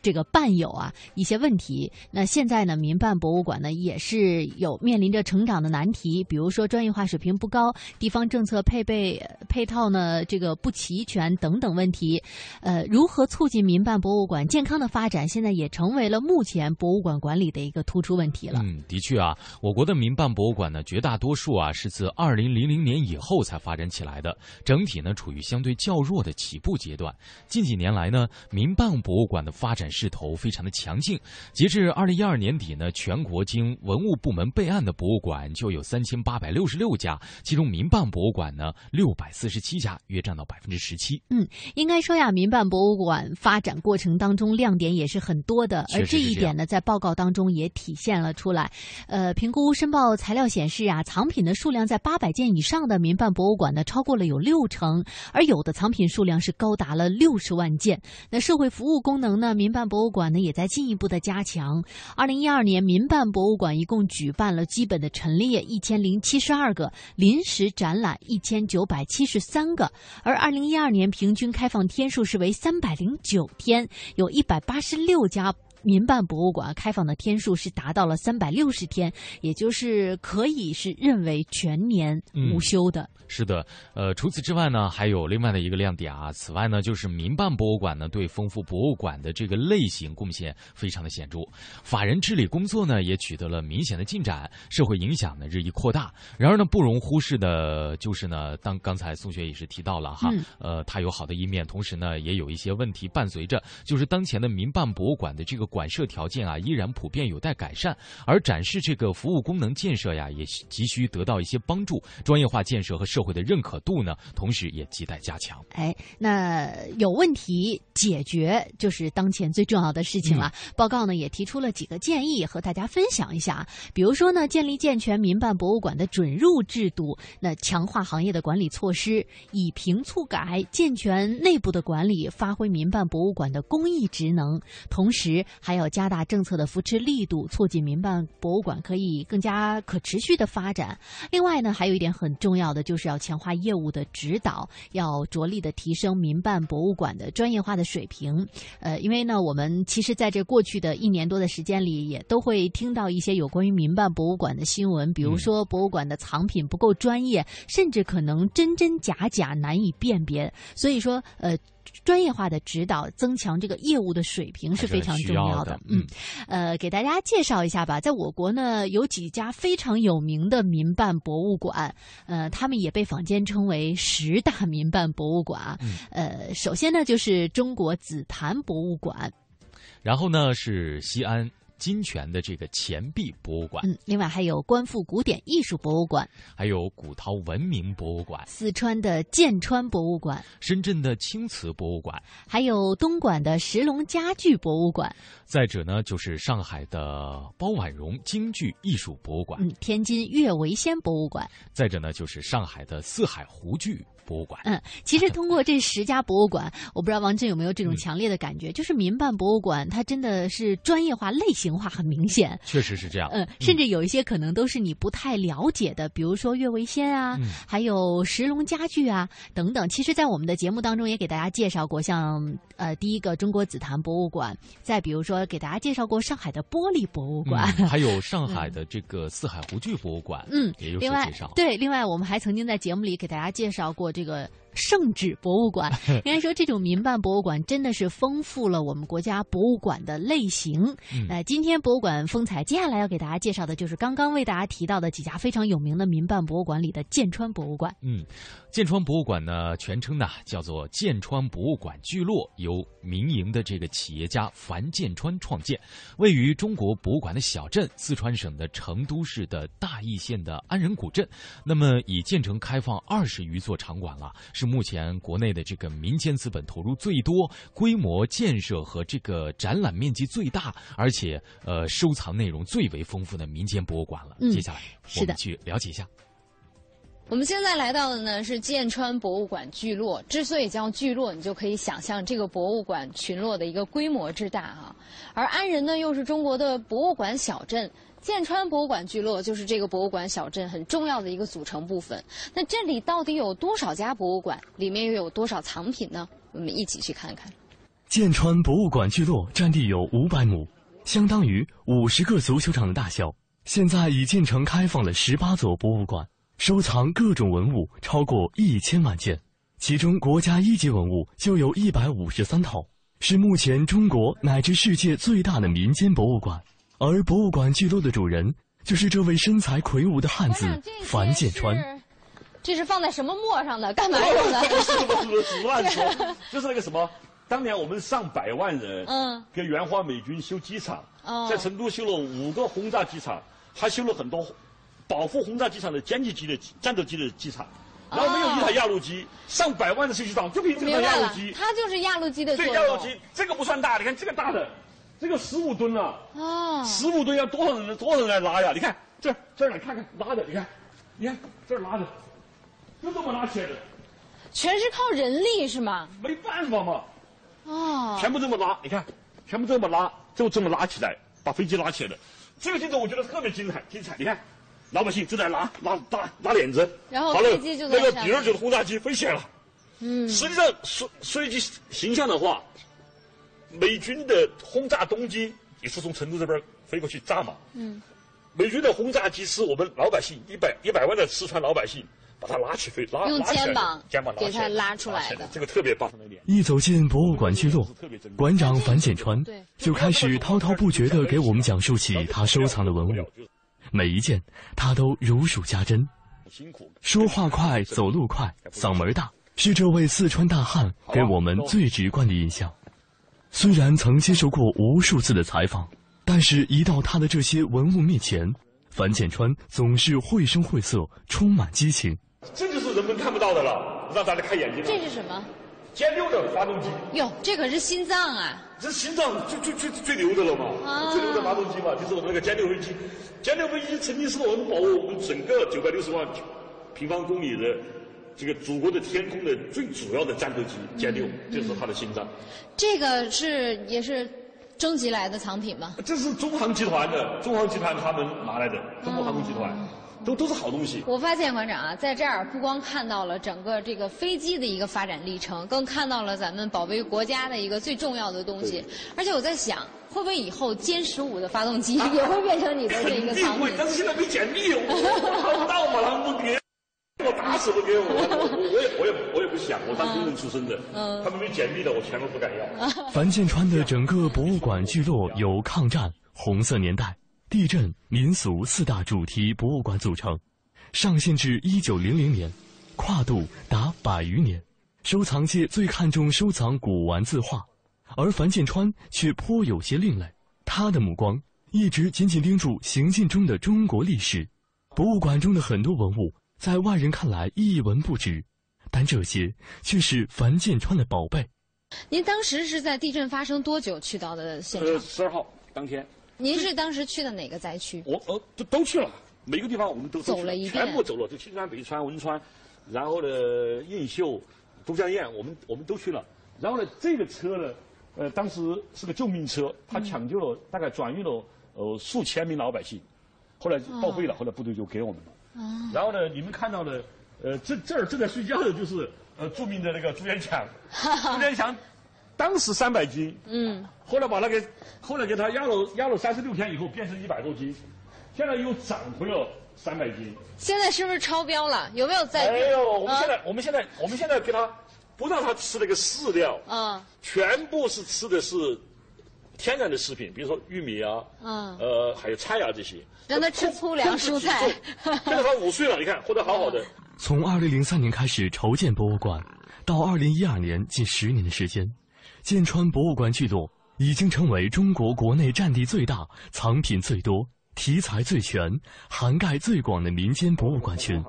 这个伴有啊一些问题。那现在呢，民办博物馆呢也是有面临着成长的难题，比如说专业化水平不高、地方政策配备配套呢这个不齐全等等问题。呃，如何促进民办博物馆健康的发展，现在也成为了目前博物馆管理的一个突出问题了。
嗯，的确啊，我国的民办博物馆呢，绝大多数啊是自二零零零年以后才发展起来的，整体呢处于相对较弱的起步阶段。近几年来呢，民办博物馆的发展势头非常的强劲。截至二零一二年底呢，全国经文物部门备案的博物馆就有三千八百六十六家，其中民办博物馆呢六百四十七家，约占到百分之十七。
嗯，应该说呀，民办博物馆发展过程当中亮点也是很多的，而这一点呢，在报告当中也体现了出来。呃，评估申报材料显示啊，藏品的数量在八百件以上的民办博物馆呢，超过了有六成，而有的藏品数量是高达了六十万件。那社会服务功能呢，民办博物馆呢也在进一步的加强。二零一二年，民办博物馆一共举办了基本的陈列一千零七十二个，临时展览一千九百七十三个，而二零一二年平均开放天数是为三百零九天，有一百八十六家。民办博物馆开放的天数是达到了三百六十天，也就是可以是认为全年无休的。
是的，呃，除此之外呢，还有另外的一个亮点啊。此外呢，就是民办博物馆呢，对丰富博物馆的这个类型贡献非常的显著。法人治理工作呢，也取得了明显的进展，社会影响呢日益扩大。然而呢，不容忽视的就是呢，当刚才宋雪也是提到了哈，呃，它有好的一面，同时呢，也有一些问题伴随着，就是当前的民办博物馆的这个馆舍条件啊，依然普遍有待改善，而展示这个服务功能建设呀，也急需得到一些帮助，专业化建设和社会的认可度呢，同时也亟待加强。
哎，那有问题解决就是当前最重要的事情了。报告呢也提出了几个建议，和大家分享一下。比如说呢，建立健全民办博物馆的准入制度，那强化行业的管理措施，以评促改，健全内部的管理，发挥民办博物馆的公益职能，同时还要加大政策的扶持力度，促进民办博物馆可以更加可持续的发展。另外呢，还有一点很重要的就是要强化业务的指导，要着力的提升民办博物馆的专业化的水平。呃，因为呢，我们其实在这过去的一年多的时间里，也都会听到一些有关于民办博物馆的新闻，比如说博物馆的藏品不够专业，甚至可能真真假假难以辨别。所以说，呃。专业化的指导，增强这个业务的水平是非常重要
的。
嗯，呃，给大家介绍一下吧。在我国呢，有几家非常有名的民办博物馆，呃，他们也被坊间称为十大民办博物馆。呃，首先呢，就是中国紫檀博物馆，
然后呢是西安。金泉的这个钱币博物馆，
嗯，另外还有观复古典艺术博物馆，
还有古陶文明博物馆，
四川的剑川博物馆，
深圳的青瓷博物馆，
还有东莞的石龙家具博物馆，
再者呢就是上海的包婉容京剧艺术博物馆，
嗯，天津岳维先博物馆，
再者呢就是上海的四海湖剧。博物馆，
嗯，其实通过这十家博物馆，我不知道王震有没有这种强烈的感觉，就是民办博物馆它真的是专业化、类型化很明显，
确实是这样，
嗯，甚至有一些可能都是你不太了解的，比如说岳维先啊，还有石龙家具啊等等。其实，在我们的节目当中也给大家介绍过，像呃第一个中国紫檀博物馆，再比如说给大家介绍过上海的玻璃博物馆，
还有 上海的这个四海湖剧博物馆，
嗯，
也有介绍。
对，另外我们还曾经在节目里给大家介绍过。这个圣旨博物馆，应该说这种民办博物馆真的是丰富了我们国家博物馆的类型。呃，今天博物馆风采，接下来要给大家介绍的就是刚刚为大家提到的几家非常有名的民办博物馆里的剑川博物馆。
嗯，剑川博物馆呢，全称呢叫做剑川博物馆聚落，由民营的这个企业家樊建川创建，位于中国博物馆的小镇四川省的成都市的大邑县的安仁古镇。那么，已建成开放二十余座场馆了，是目前国内的这个民间资本投入最多、规模建设和这个展览面积最大，而且呃收藏内容最为丰富的民间博物馆了。
嗯，
接下来我们去了解一下。
我们现在来到的呢是剑川博物馆聚落。之所以叫聚落，你就可以想象这个博物馆群落的一个规模之大哈。而安仁呢，又是中国的博物馆小镇。剑川博物馆聚落就是这个博物馆小镇很重要的一个组成部分。那这里到底有多少家博物馆？里面又有多少藏品呢？我们一起去看看。
剑川博物馆聚落占地有五百亩，相当于五十个足球场的大小。现在已建成开放了十八座博物馆，收藏各种文物超过一千万件，其中国家一级文物就有一百五十三套，是目前中国乃至世界最大的民间博物馆。而博物馆聚落的主人就是这位身材魁梧的汉子樊建川。
这是放在什么墨上的？干嘛用的？
就 是那个什么，当年我们上百万人，嗯，给援华美军修机场，在成都修了五个轰炸机场，还修了很多保护轰炸机场的歼击机的战斗机的机场，然后没有一台压路机，上百万的设计厂就凭这个压路机，
它就是压路机的。
对，压路机这个不算大，你看这个大的，这个十五吨啊，哦，十五吨要多少人多少人来拉呀？你看这这儿来看看拉的，你看，你看这儿拉的。就这么拉起来的，
全是靠人力是吗？
没办法嘛，哦，全部这么拉，你看，全部这么拉，就这么拉起来，把飞机拉起来的。这个镜头我觉得特别精彩，精彩！你看，老百姓正在拉拉拉拉链子，
然后飞机就
那个第二九的轰炸机飞起来了。嗯，实际上说说一句形象的话，美军的轰炸东京也是从成都这边飞过去炸嘛。嗯，美军的轰炸机是我们老百姓一百一百万的四川老百姓。把它拉起飞，拉
用肩膀
肩膀
给它拉出来的，
这个特别棒。
一走进博物馆聚落，馆长樊建川就开始滔滔不绝地给我们讲述起他收藏的文物，每一件他都如数家珍。说话快，走路快，嗓门大，是这位四川大汉给我们最直观的印象。虽然曾接受过无数次的采访，但是一到他的这些文物面前，樊建川总是绘声绘色，充满激情。
这就是人们看不到的了，让大家开眼睛。
这是什么？
歼六的发动机。
哟，这可是心脏啊！
这心脏最最最最牛的了嘛，最牛的发动机嘛，就是我们那个歼六飞机。歼六飞机曾经是我们保护我们整个九百六十万平方公里的这个祖国的天空的最主要的战斗机。歼六就是它的心脏。
这个是也是征集来的藏品吗？
这是中航集团的，中航集团他们拿来的，中国航空集团。都都是好东西。
我发现馆长啊，在这儿不光看到了整个这个飞机的一个发展历程，更看到了咱们保卫国家的一个最重要的东西。而且我在想，会不会以后歼十五的发动机也会变成你的 这一个藏品？
但是现在没简历，我 看不到嘛，他们不给，我打死不给我，我我也我也我也不想，我当工人 出身的，他们没简历的，我全都不敢要。
樊建川的整个博物馆聚落有抗战、红色年代。地震、民俗四大主题博物馆组成，上线至一九零零年，跨度达百余年。收藏界最看重收藏古玩字画，而樊建川却颇有些另类。他的目光一直紧紧盯住行进中的中国历史。博物馆中的很多文物，在外人看来一文不值，但这些却是樊建川的宝贝。
您当时是在地震发生多久去到的现场？
十二号当天。
您是当时去的哪个灾区？
我呃都都去了，每个地方我们都
走了一
遍，全部走了，就青川、北川、汶川，然后呢映秀、都江堰，我们我们都去了。然后呢，这个车呢，呃，当时是个救命车，它抢救了大概转运了呃数千名老百姓，后来报废了，后来部队就给我们了。然后呢，你们看到的，呃，这这儿正在睡觉的就是呃著名的那个朱元强，朱元强。当时三百斤，嗯，后来把那个，后来给他压了压了三十六天以后变成一百多斤，现在又涨回了三百斤。
现在是不是超标了？有没有在？
没有，我们现在我们现在我们现在给他不让他吃那个饲料，啊，全部是吃的是天然的食品，比如说玉米啊，嗯，呃，还有菜啊这些。
让他吃粗粮蔬菜。
现在他五岁了，你看活得好好的。
从二零零三年开始筹建博物馆，到二零一二年近十年的时间。剑川博物馆聚落已经成为中国国内占地最大、藏品最多、题材最全、涵盖最广的民间博物馆群。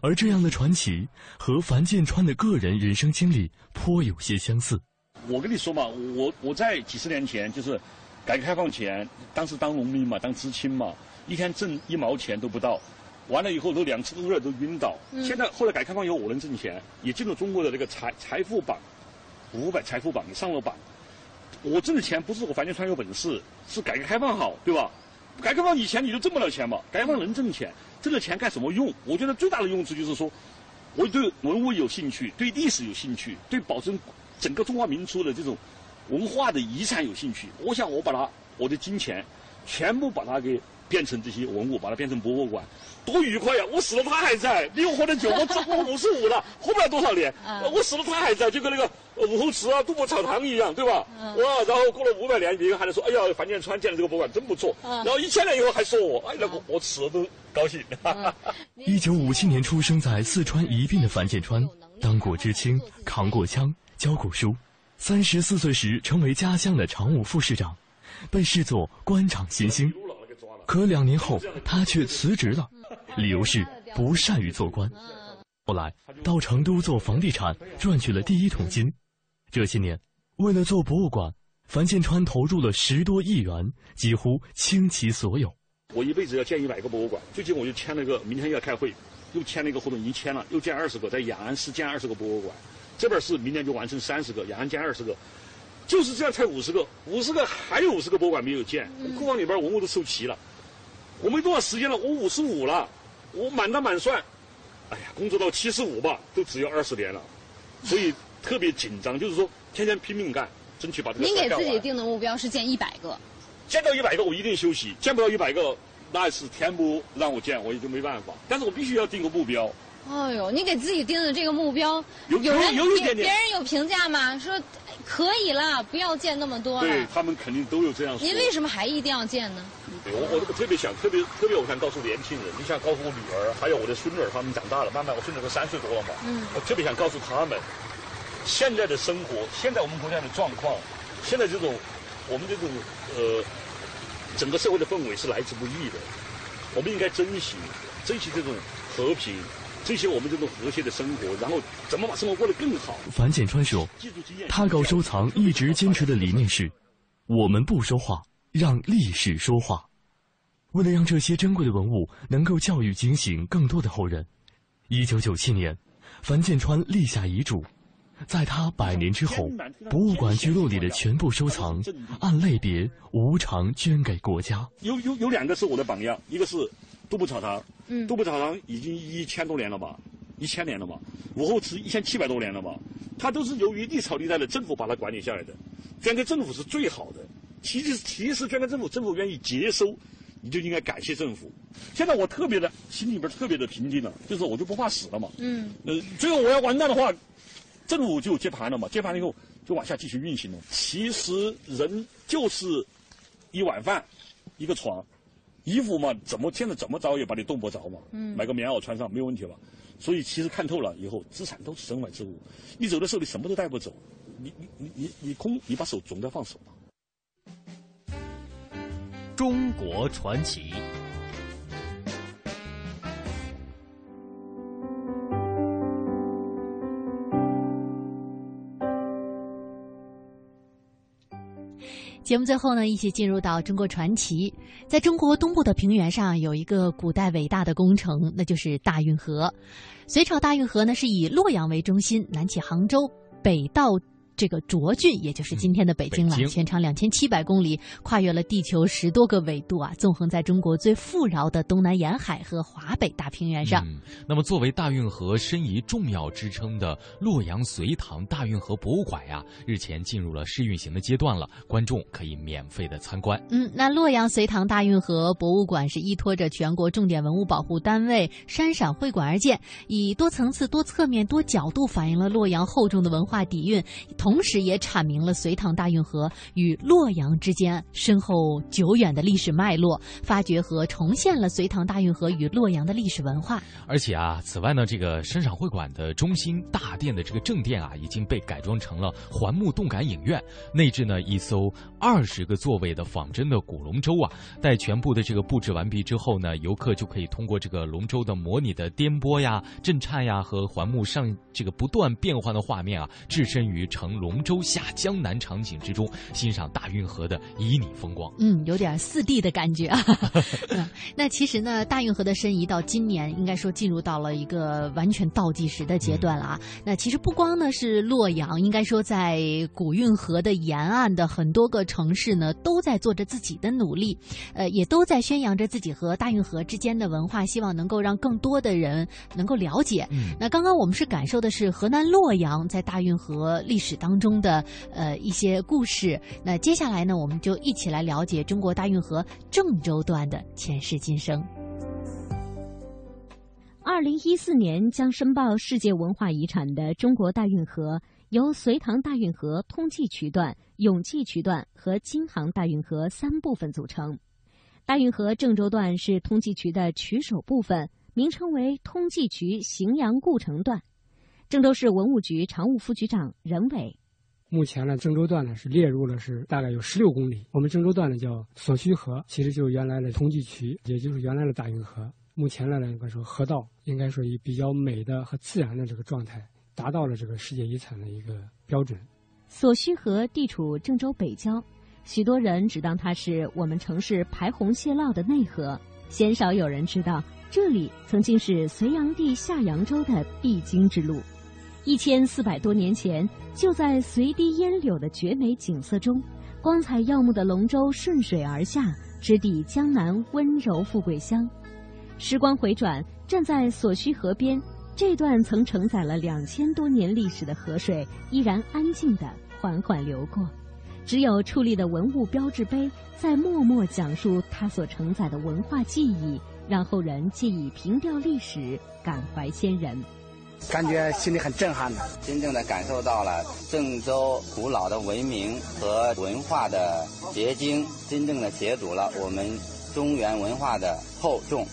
而这样的传奇和樊建川的个人人生经历颇有些相似。
我跟你说嘛，我我在几十年前，就是改革开放前，当时当农民嘛，当知青嘛，一天挣一毛钱都不到，完了以后都两次都热都晕倒。现在后来改革开放以后，我能挣钱，也进入中国的这个财财富榜。五百财富榜，你上了榜。我挣的钱不是我樊建川有本事，是改革开放好，对吧？改革开放以前你就挣不了钱嘛。改革开放能挣钱，挣了钱干什么用？我觉得最大的用处就是说，我对文物有兴趣，对历史有兴趣，对保存整个中华民族的这种文化的遗产有兴趣，我想我把它我的金钱全部把它给变成这些文物，把它变成博物馆，多愉快呀！我死了他还在，你我活得久，我我五十五了，活不了多少年，我死了他还在，就跟那个武侯祠啊、杜甫草堂一样，对吧？哇！然后过了五百年，别人还在说，哎呀，樊建川建的这个博物馆真不错。然后一千年以后还说我，哎，那个我死了都高兴。
一九五七年出生在四川宜宾的樊建川，当过知青，扛过枪，教过书。三十四岁时成为家乡的常务副市长，被视作官场新星。可两年后他却辞职了，理由是不善于做官。后来到成都做房地产，赚取了第一桶金。这些年，为了做博物馆，樊建川投入了十多亿元，几乎倾其所有。
我一辈子要建一百个博物馆，最近我就签了个，明天要开会，又签了一个合同，已经签了，又建二十个，在雅安市建二十个博物馆。这边是明年就完成三十个，雅安建二十个，就是这样才五十个，五十个还有五十个博物馆没有建，库房里边文物都收齐了。我没多少时间了，我五十五了，我满打满算，哎呀，工作到七十五吧，都只有二十年了，所以特别紧张，就是说天天拼命干，争取把这个。
您给自己定的目标是建一百个，
建到一百个我一定休息，建不到一百个那是天不让我建，我也就没办法，但是我必须要定个目标。
哎呦，你给自己定的这个目标，有
人有一点点，
别人有评价吗？说可以啦，不要建那么多
对他们肯定都有这样说。
您为什么还一定要建呢？
我我特别想，特别特别，我想告诉年轻人，你想告诉我女儿，还有我的孙女儿，他们长大了，慢慢我孙女儿都三岁多了嘛。嗯。我特别想告诉他们，现在的生活，现在我们国家的状况，现在这种我们这种呃，整个社会的氛围是来之不易的，我们应该珍惜珍惜这种和平。追求我们这种和谐的生活，然后怎么把生活过得更好？
樊建川说：“他搞收藏一直坚持的理念是，我们不说话，让历史说话。为了让这些珍贵的文物能够教育警醒更多的后人，一九九七年，樊建川立下遗嘱，在他百年之后，博物馆聚落里的全部收藏按类别无偿捐给国家。
有有有两个是我的榜样，一个是。”杜甫草堂，嗯，杜甫草堂已经一千多年了吧，一千年了吧，武侯祠一千七百多年了吧，它都是由于历朝历代的政府把它管理下来的，捐给政府是最好的。其实，其实捐给政府，政府愿意接收，你就应该感谢政府。现在我特别的心里边特别的平静了，就是我就不怕死了嘛。嗯。呃，最后我要完蛋的话，政府就接盘了嘛，接盘了以后就往下继续运行了。其实人就是一碗饭，一个床。衣服嘛，怎么现在怎么着也把你冻不着嘛。嗯，买个棉袄穿上没有问题吧？所以其实看透了以后，资产都是身外之物。你走的时候，你什么都带不走，你你你你你空，你把手总得放手嘛。
中国传奇。
节目最后呢，一起进入到中国传奇。在中国东部的平原上，有一个古代伟大的工程，那就是大运河。隋朝大运河呢，是以洛阳为中心，南起杭州，北到。这个涿郡，也就是今天的北京了，全长两千七百公里，跨越了地球十多个纬度啊，纵横在中国最富饶的东南沿海和华北大平原上。
那么，作为大运河申遗重要支撑的洛阳隋唐大运河博物馆呀，日前进入了试运行的阶段了，观众可以免费的参观。
嗯，那洛阳隋唐大运河博物馆是依托着全国重点文物保护单位山陕会馆而建，以多层次、多侧面、多角度反映了洛阳厚重的文化底蕴。同同时，也阐明了隋唐大运河与洛阳之间深厚久远的历史脉络，发掘和重现了隋唐大运河与洛阳的历史文化。
而且啊，此外呢，这个山陕会馆的中心大殿的这个正殿啊，已经被改装成了环幕动感影院，内置呢一艘二十个座位的仿真的古龙舟啊。待全部的这个布置完毕之后呢，游客就可以通过这个龙舟的模拟的颠簸呀、震颤呀和环幕上这个不断变换的画面啊，置身于城。龙舟下江南场景之中，欣赏大运河的旖旎风光。
嗯，有点四 D 的感觉啊。那其实呢，大运河的申遗到今年，应该说进入到了一个完全倒计时的阶段了啊。那其实不光呢是洛阳，应该说在古运河的沿岸的很多个城市呢，都在做着自己的努力，呃，也都在宣扬着自己和大运河之间的文化，希望能够让更多的人能够了解。嗯那刚刚我们是感受的是河南洛阳在大运河历史当。当中的呃一些故事。那接下来呢，我们就一起来了解中国大运河郑州段的前世今生。
二零一四年将申报世界文化遗产的中国大运河，由隋唐大运河通济渠段、永济渠段和京杭大运河三部分组成。大运河郑州段是通济渠的渠首部分，名称为通济渠荥阳故城段。郑州市文物局常务副局长任伟，
目前呢，郑州段呢是列入了是大概有十六公里。我们郑州段呢叫所需河，其实就是原来的通济渠，也就是原来的大运河。目前来来说，河道应该说以比较美的和自然的这个状态，达到了这个世界遗产的一个标准。
所需河地处郑州北郊，许多人只当它是我们城市排洪泄涝的内河，鲜少有人知道这里曾经是隋炀帝下扬州的必经之路。一千四百多年前，就在随堤烟柳的绝美景色中，光彩耀目的龙舟顺水而下，直抵江南温柔富贵乡。时光回转，站在所需河边，这段曾承载了两千多年历史的河水，依然安静地缓缓流过。只有矗立的文物标志碑，在默默讲述它所承载的文化记忆，让后人借以凭吊历史，感怀先人。
感觉心里很震撼的，
真正的感受到了郑州古老的文明和文化的结晶，真正的解读了我们中原文化的厚重。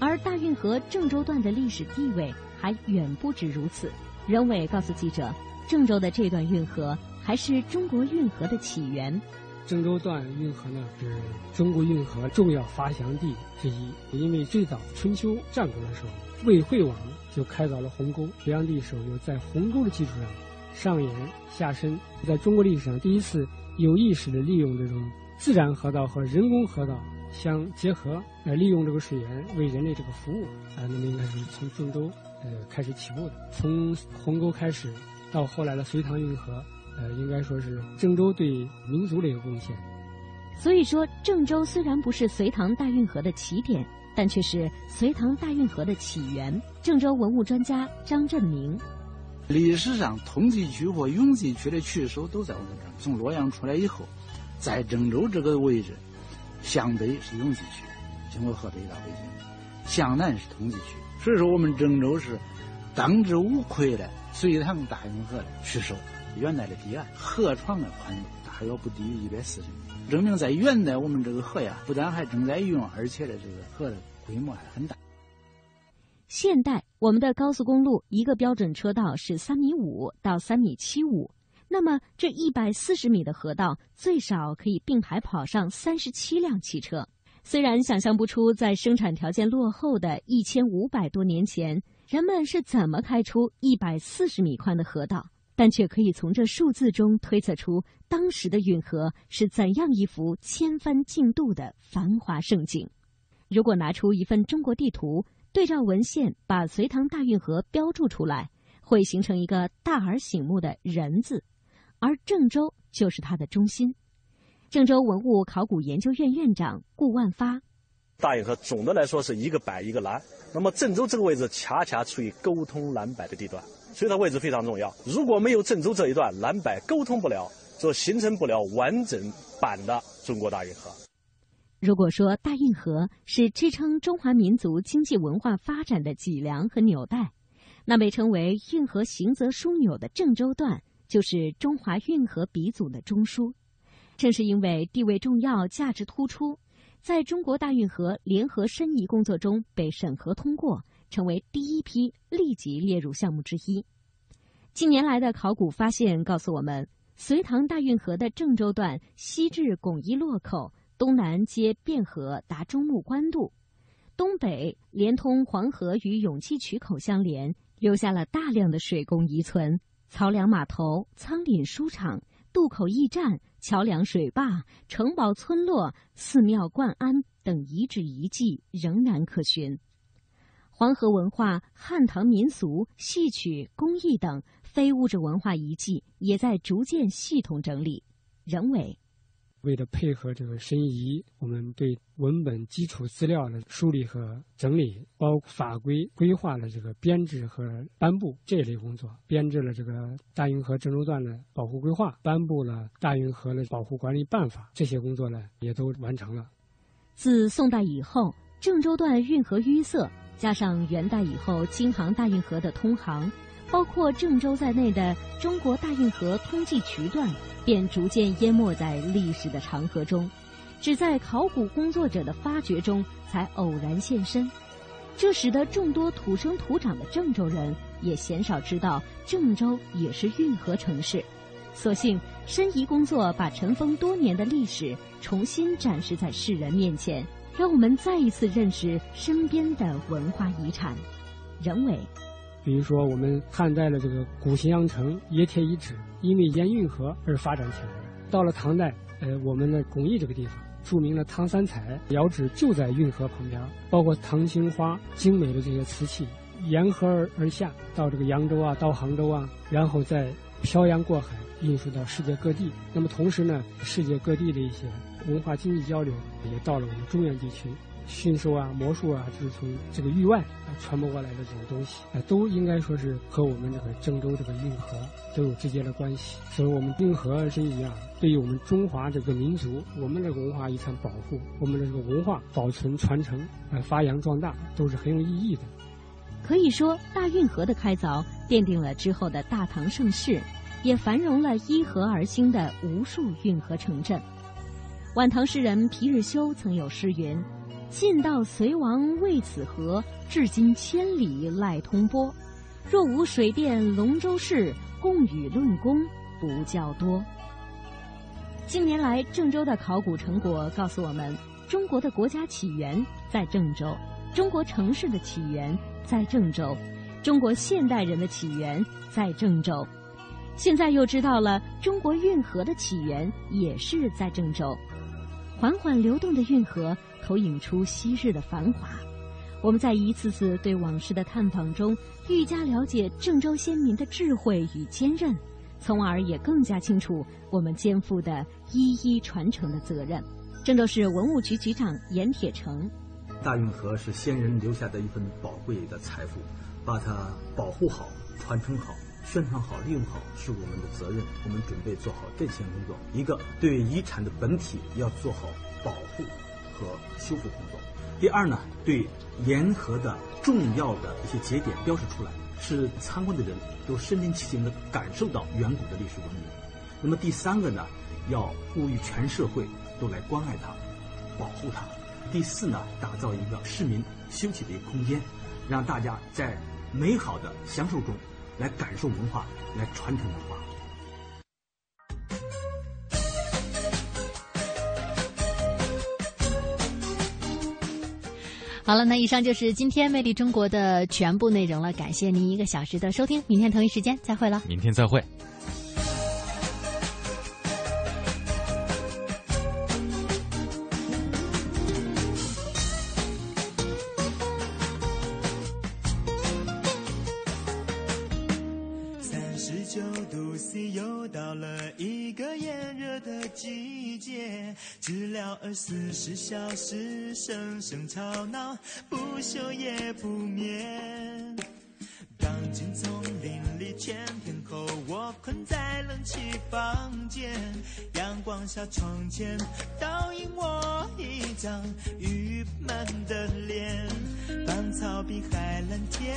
而大运河郑州段的历史地位还远不止如此。任伟告诉记者，郑州的这段运河还是中国运河的起源。
郑州段运河呢，是中国运河重要发祥地之一。因为最早春秋战国的时候，魏惠王就开凿了鸿沟，隋炀帝时候又在鸿沟的基础上上延下深，在中国历史上第一次有意识的利用这种自然河道和人工河道。相结合来利用这个水源为人类这个服务啊，那么应该是从郑州呃开始起步的，从鸿沟开始到后来的隋唐运河，呃，应该说是郑州对民族的一个贡献。
所以说，郑州虽然不是隋唐大运河的起点，但却是隋唐大运河的起源。郑州文物专家张振明，
历史上通济区和永济区的渠首都在我们这儿，从洛阳出来以后，在郑州这个位置。向北是永济区，经过河北到北京；向南是通济区。所以说，我们郑州是当之无愧的隋唐大运河的渠首，原来的堤岸，河床的宽度大约不低于一百四十米，证明在元代我们这个河呀，不但还正在用，而且的这个河的规模还很大。
现代我们的高速公路一个标准车道是三米五到三米七五。那么，这一百四十米的河道最少可以并排跑上三十七辆汽车。虽然想象不出在生产条件落后的一千五百多年前，人们是怎么开出一百四十米宽的河道，但却可以从这数字中推测出当时的运河是怎样一幅千帆竞渡的繁华盛景。如果拿出一份中国地图，对照文献，把隋唐大运河标注出来，会形成一个大而醒目的人字。而郑州就是它的中心。郑州文物考古研究院院长顾万发：
大运河总的来说是一个北一个南，那么郑州这个位置恰恰处于沟通南北的地段，所以它位置非常重要。如果没有郑州这一段南北沟通不了，就形成不了完整版的中国大运河。
如果说大运河是支撑中华民族经济文化发展的脊梁和纽带，那被称为运河行则枢纽的郑州段。就是中华运河鼻祖的中枢，正是因为地位重要、价值突出，在中国大运河联合申遗工作中被审核通过，成为第一批立即列入项目之一。近年来的考古发现告诉我们，隋唐大运河的郑州段西至巩义洛口，东南接汴河达中牟官渡，东北连通黄河与永济渠口相连，留下了大量的水工遗存。漕粮码头、仓廪书场、渡口驿站、桥梁水坝、城堡村落、寺庙灌庵等遗址遗迹仍然可寻。黄河文化、汉唐民俗、戏曲、工艺等非物质文化遗迹也在逐渐系统整理。人为，
为了配合这个申遗，我们对文本基础资料的梳理和整理，包括法规规划的这个编制和颁布这一类工作，编制了这个大运河郑州段的保护规划，颁布了大运河的保护管理办法，这些工作呢也都完成了。
自宋代以后，郑州段运河淤塞，加上元代以后京杭大运河的通航。包括郑州在内的中国大运河通济渠段，便逐渐淹没在历史的长河中，只在考古工作者的发掘中才偶然现身。这使得众多土生土长的郑州人也鲜少知道郑州也是运河城市。所幸申遗工作把尘封多年的历史重新展示在世人面前，让我们再一次认识身边的文化遗产。人为。
比如说，我们汉代的这个古咸阳城冶铁遗址，因为沿运河而发展起来。到了唐代，呃，我们的巩义这个地方，著名的唐三彩窑址就在运河旁边，包括唐青花精美的这些瓷器，沿河而下，到这个扬州啊，到杭州啊，然后再漂洋过海运输到世界各地。那么同时呢，世界各地的一些文化经济交流也到了我们中原地区。驯兽啊，魔术啊，就是从这个域外啊传播过来的这种东西，啊，都应该说是和我们这个郑州这个运河都有直接的关系。所以，我们运河申遗啊，对于我们中华这个民族，我们的文化遗产保护，我们的这个文化保存传承，呃，发扬壮大，都是很有意义的。
可以说，大运河的开凿奠定了之后的大唐盛世，也繁荣了依河而兴的无数运河城镇。晚唐诗人皮日休曾有诗云。晋道隋王为此河，至今千里赖通波。若无水电龙舟事，共与论功不较多。近年来，郑州的考古成果告诉我们，中国的国家起源在郑州，中国城市的起源在郑州，中国现代人的起源在郑州。现在又知道了，中国运河的起源也是在郑州。缓缓流动的运河。投影出昔日的繁华，我们在一次次对往事的探访中，愈加了解郑州先民的智慧与坚韧，从而也更加清楚我们肩负的一一传承的责任。郑州市文物局局长严铁成：
大运河是先人留下的一份宝贵的财富，把它保护好、传承好、宣传好、利用好是我们的责任。我们准备做好这些工作：一个对遗产的本体要做好保护。和修复工作。第二呢，对沿河的重要的一些节点标识出来，使参观的人都身临其境地感受到远古的历史文明。那么第三个呢，要呼吁全社会都来关爱它、保护它。第四呢，打造一个市民休憩的一个空间，让大家在美好的享受中来感受文化，来传承文化。
好了，那以上就是今天《魅力中国》的全部内容了。感谢您一个小时的收听，明天同一时间再会了。
明天再会。
九度 C，又到了一个炎热的季节。治疗二十四小时，声声吵闹，不休也不眠。钢筋丛林里，全天候，我困在冷气房间。阳光下，窗前倒映我一张郁闷的脸。芳草比海蓝天，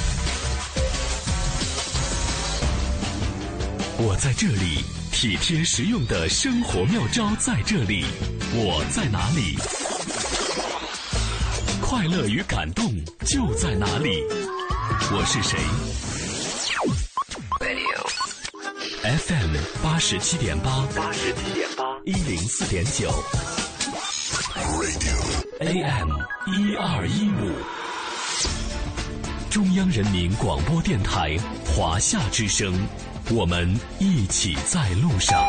我在这里，体贴实用的生活妙招在这里。我在哪里？快乐与感动就在哪里？我是谁？FM 八十七点八，八十七点八，一零四点九。AM 一二一五，中央人民广播电台华夏之声，我们一起在路上。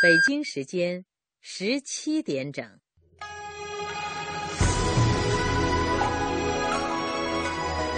北京时间十七点整。